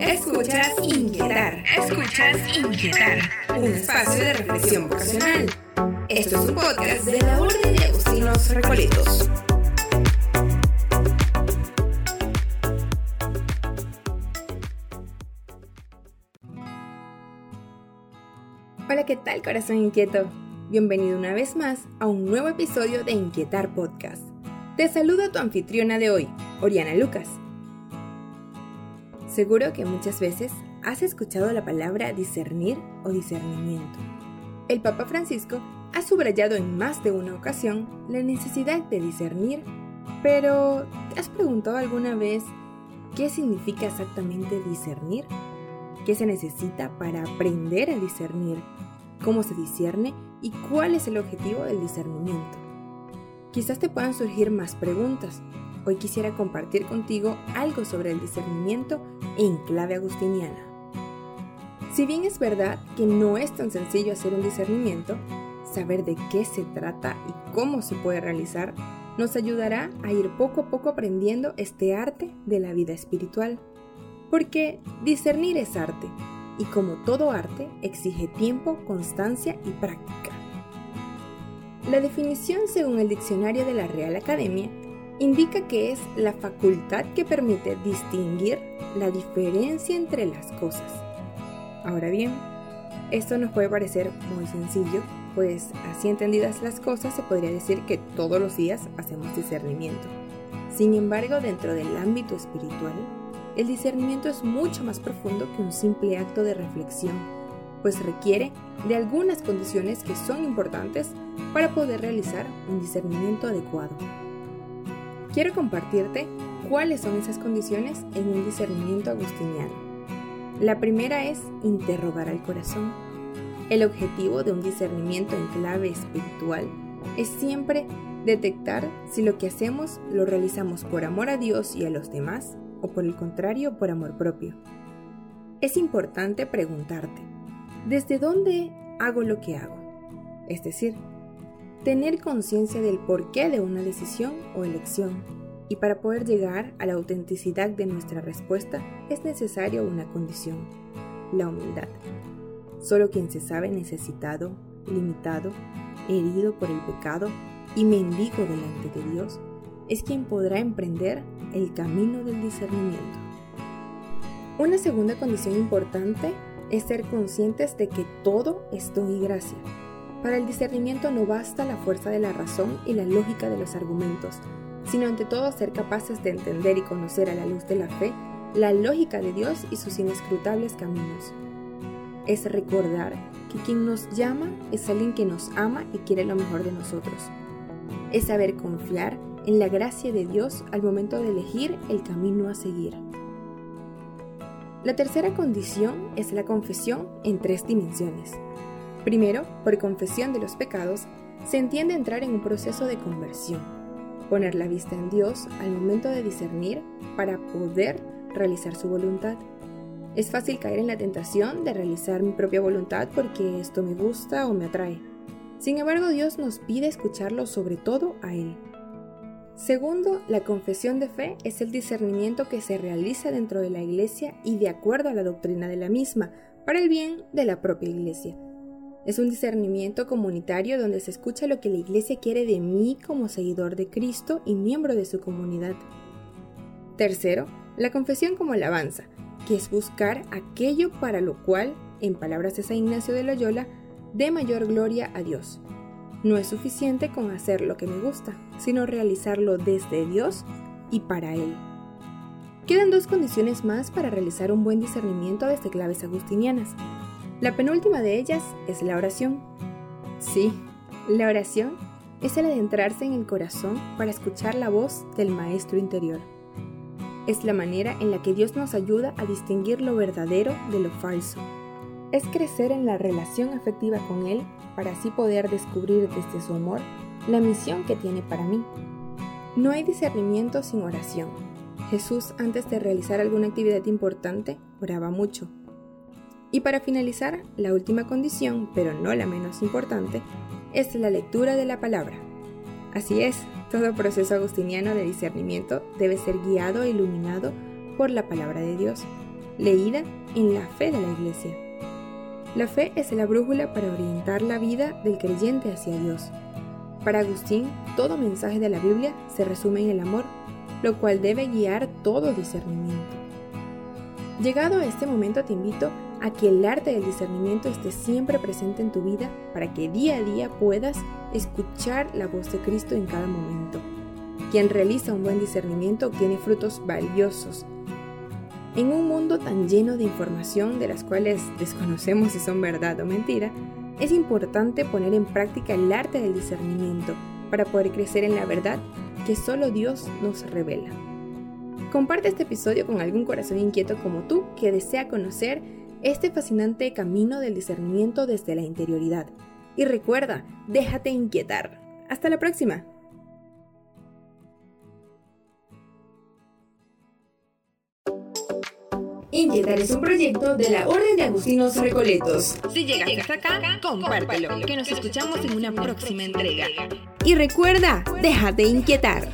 Escuchas Inquietar. Escuchas Inquietar. Un espacio de reflexión vocacional. Esto es un podcast de la Orden de Agustinos Recoletos. Hola, ¿qué tal corazón inquieto? Bienvenido una vez más a un nuevo episodio de Inquietar Podcast. Te saludo tu anfitriona de hoy, Oriana Lucas. Seguro que muchas veces has escuchado la palabra discernir o discernimiento. El Papa Francisco ha subrayado en más de una ocasión la necesidad de discernir, pero ¿te has preguntado alguna vez qué significa exactamente discernir? ¿Qué se necesita para aprender a discernir? ¿Cómo se discierne? ¿Y cuál es el objetivo del discernimiento? Quizás te puedan surgir más preguntas, Hoy quisiera compartir contigo algo sobre el discernimiento en clave agustiniana. Si bien es verdad que no es tan sencillo hacer un discernimiento, saber de qué se trata y cómo se puede realizar nos ayudará a ir poco a poco aprendiendo este arte de la vida espiritual. Porque discernir es arte, y como todo arte exige tiempo, constancia y práctica. La definición según el diccionario de la Real Academia indica que es la facultad que permite distinguir la diferencia entre las cosas. Ahora bien, esto nos puede parecer muy sencillo, pues así entendidas las cosas se podría decir que todos los días hacemos discernimiento. Sin embargo, dentro del ámbito espiritual, el discernimiento es mucho más profundo que un simple acto de reflexión, pues requiere de algunas condiciones que son importantes para poder realizar un discernimiento adecuado. Quiero compartirte cuáles son esas condiciones en un discernimiento agustiniano. La primera es interrogar al corazón. El objetivo de un discernimiento en clave espiritual es siempre detectar si lo que hacemos lo realizamos por amor a Dios y a los demás o por el contrario por amor propio. Es importante preguntarte, ¿desde dónde hago lo que hago? Es decir, tener conciencia del porqué de una decisión o elección. Y para poder llegar a la autenticidad de nuestra respuesta es necesario una condición, la humildad. Solo quien se sabe necesitado, limitado, herido por el pecado y mendigo delante de Dios, es quien podrá emprender el camino del discernimiento. Una segunda condición importante es ser conscientes de que todo es don y gracia, para el discernimiento no basta la fuerza de la razón y la lógica de los argumentos, sino ante todo ser capaces de entender y conocer a la luz de la fe la lógica de Dios y sus inescrutables caminos. Es recordar que quien nos llama es alguien que nos ama y quiere lo mejor de nosotros. Es saber confiar en la gracia de Dios al momento de elegir el camino a seguir. La tercera condición es la confesión en tres dimensiones. Primero, por confesión de los pecados, se entiende entrar en un proceso de conversión, poner la vista en Dios al momento de discernir para poder realizar su voluntad. Es fácil caer en la tentación de realizar mi propia voluntad porque esto me gusta o me atrae. Sin embargo, Dios nos pide escucharlo sobre todo a Él. Segundo, la confesión de fe es el discernimiento que se realiza dentro de la iglesia y de acuerdo a la doctrina de la misma, para el bien de la propia iglesia. Es un discernimiento comunitario donde se escucha lo que la Iglesia quiere de mí como seguidor de Cristo y miembro de su comunidad. Tercero, la confesión como alabanza, que es buscar aquello para lo cual, en palabras de San Ignacio de Loyola, dé mayor gloria a Dios. No es suficiente con hacer lo que me gusta, sino realizarlo desde Dios y para Él. Quedan dos condiciones más para realizar un buen discernimiento desde claves agustinianas. La penúltima de ellas es la oración. Sí, la oración es el adentrarse en el corazón para escuchar la voz del Maestro interior. Es la manera en la que Dios nos ayuda a distinguir lo verdadero de lo falso. Es crecer en la relación afectiva con Él para así poder descubrir desde su amor la misión que tiene para mí. No hay discernimiento sin oración. Jesús antes de realizar alguna actividad importante oraba mucho y para finalizar, la última condición, pero no la menos importante, es la lectura de la palabra. Así es, todo proceso agustiniano de discernimiento debe ser guiado e iluminado por la palabra de Dios. leída en la fe de la Iglesia. La fe es la brújula para orientar la vida del creyente hacia Dios. Para Agustín, todo mensaje de la Biblia se resume en el amor, lo cual debe guiar todo discernimiento. Llegado a este momento te invito a que el arte del discernimiento esté siempre presente en tu vida para que día a día puedas escuchar la voz de Cristo en cada momento. Quien realiza un buen discernimiento obtiene frutos valiosos en un mundo tan lleno de información de las cuales desconocemos si son verdad o mentira, es importante poner en práctica el arte del discernimiento para poder crecer en la verdad que solo Dios nos revela. Comparte este episodio con algún corazón inquieto como tú que desea conocer este fascinante camino del discernimiento desde la interioridad. Y recuerda, déjate inquietar. Hasta la próxima. Inquietar es un proyecto de la Orden de Agustinos Recoletos. Si llegaste hasta acá, compártelo, que nos escuchamos en una próxima entrega. Y recuerda, déjate inquietar.